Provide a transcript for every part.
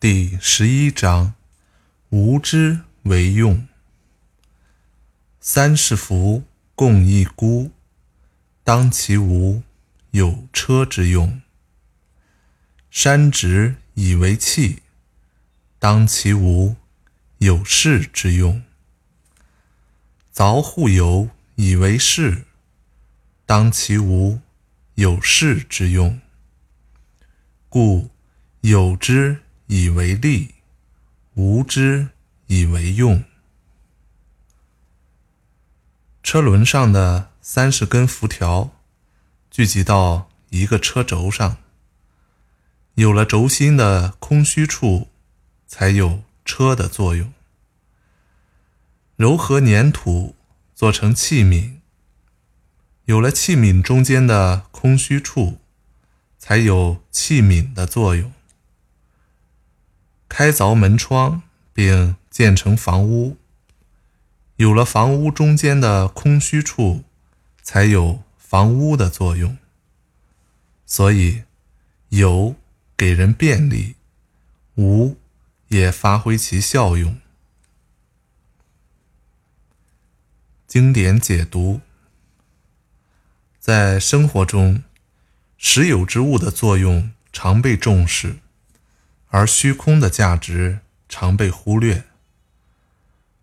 第十一章：无知为用。三世福，共一孤。当其无，有车之用；山直以为器，当其无，有室之用；凿户牖以为室，当其无，有室之用。故有之。以为利，无知以为用。车轮上的三十根辐条聚集到一个车轴上，有了轴心的空虚处，才有车的作用。柔和粘土做成器皿，有了器皿中间的空虚处，才有器皿的作用。开凿门窗，并建成房屋，有了房屋中间的空虚处，才有房屋的作用。所以，有给人便利，无也发挥其效用。经典解读：在生活中，实有之物的作用常被重视。而虚空的价值常被忽略。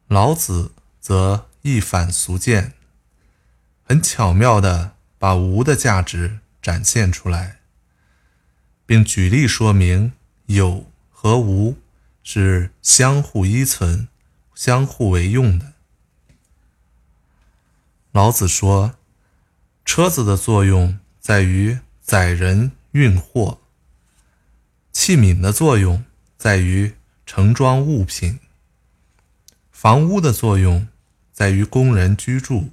老子则一反俗见，很巧妙地把无的价值展现出来，并举例说明有和无是相互依存、相互为用的。老子说：“车子的作用在于载人运货。”器皿的作用在于盛装物品，房屋的作用在于工人居住。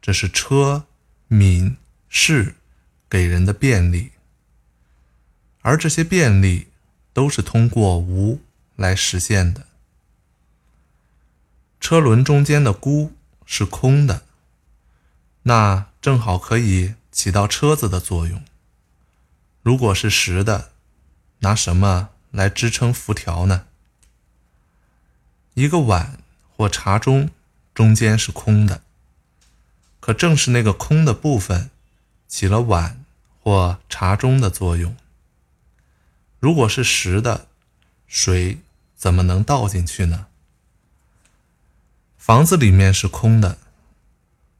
这是车、皿、室给人的便利，而这些便利都是通过无来实现的。车轮中间的箍是空的，那正好可以起到车子的作用。如果是实的，拿什么来支撑辐条呢？一个碗或茶盅中间是空的，可正是那个空的部分起了碗或茶盅的作用。如果是实的，水怎么能倒进去呢？房子里面是空的，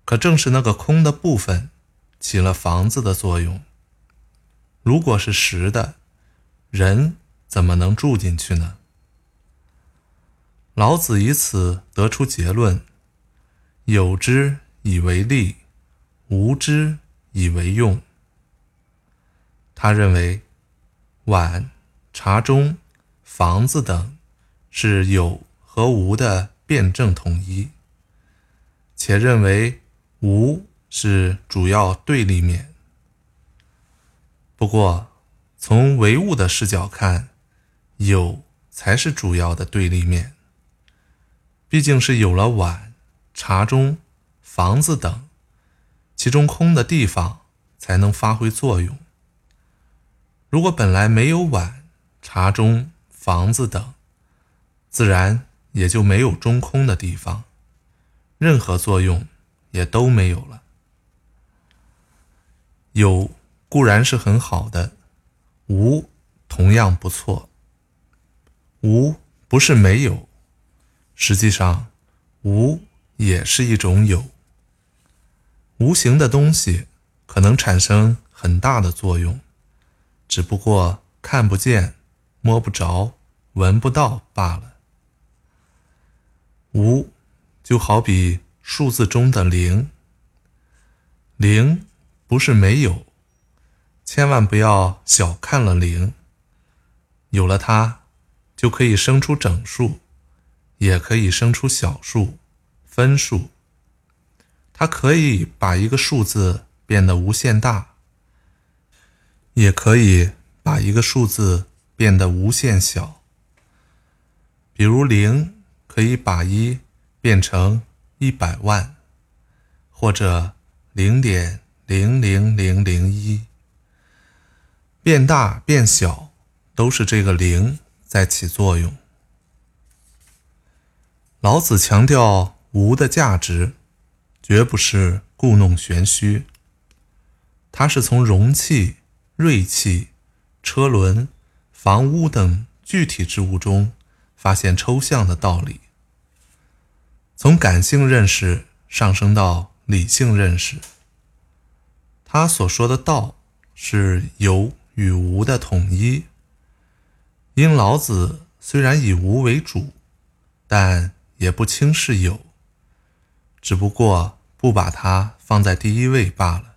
可正是那个空的部分起了房子的作用。如果是实的，人怎么能住进去呢？老子以此得出结论：有之以为利，无之以为用。他认为，碗、茶盅、房子等是有和无的辩证统一，且认为无是主要对立面。不过，从唯物的视角看，有才是主要的对立面。毕竟是有了碗、茶盅、房子等，其中空的地方才能发挥作用。如果本来没有碗、茶盅、房子等，自然也就没有中空的地方，任何作用也都没有了。有固然是很好的。无同样不错。无不是没有，实际上，无也是一种有。无形的东西可能产生很大的作用，只不过看不见、摸不着、闻不到罢了。无就好比数字中的零，零不是没有。千万不要小看了零，有了它，就可以生出整数，也可以生出小数、分数。它可以把一个数字变得无限大，也可以把一个数字变得无限小。比如零可以把一变成一百万，或者零点零零零零一。变大变小，都是这个零在起作用。老子强调无的价值，绝不是故弄玄虚。他是从容器、锐器、车轮、房屋等具体之物中发现抽象的道理，从感性认识上升到理性认识。他所说的道是由与无的统一。因老子虽然以无为主，但也不轻视有，只不过不把它放在第一位罢了。